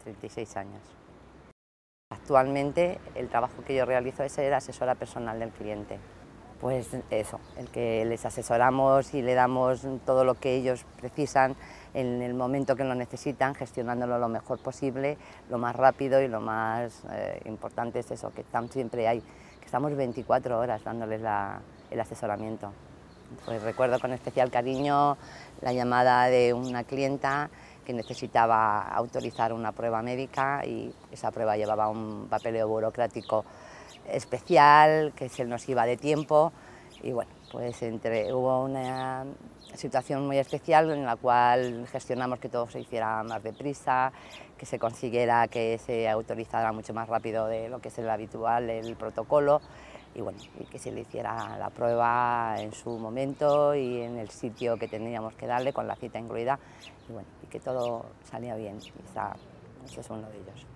36 años. Actualmente el trabajo que yo realizo es ser asesora personal del cliente. Pues eso, el que les asesoramos y le damos todo lo que ellos precisan en el momento que lo necesitan, gestionándolo lo mejor posible, lo más rápido y lo más eh, importante es eso, que siempre hay, que estamos 24 horas dándoles el asesoramiento. Pues recuerdo con especial cariño la llamada de una clienta que necesitaba autorizar una prueba médica y esa prueba llevaba un papeleo burocrático especial, que se nos iba de tiempo y bueno, pues entre, hubo una situación muy especial en la cual gestionamos que todo se hiciera más deprisa, que se consiguiera que se autorizara mucho más rápido de lo que es el habitual, el protocolo y bueno, y que se le hiciera la prueba en su momento y en el sitio que teníamos que darle con la cita incluida y bueno, y que todo salía bien, ese es uno de ellos.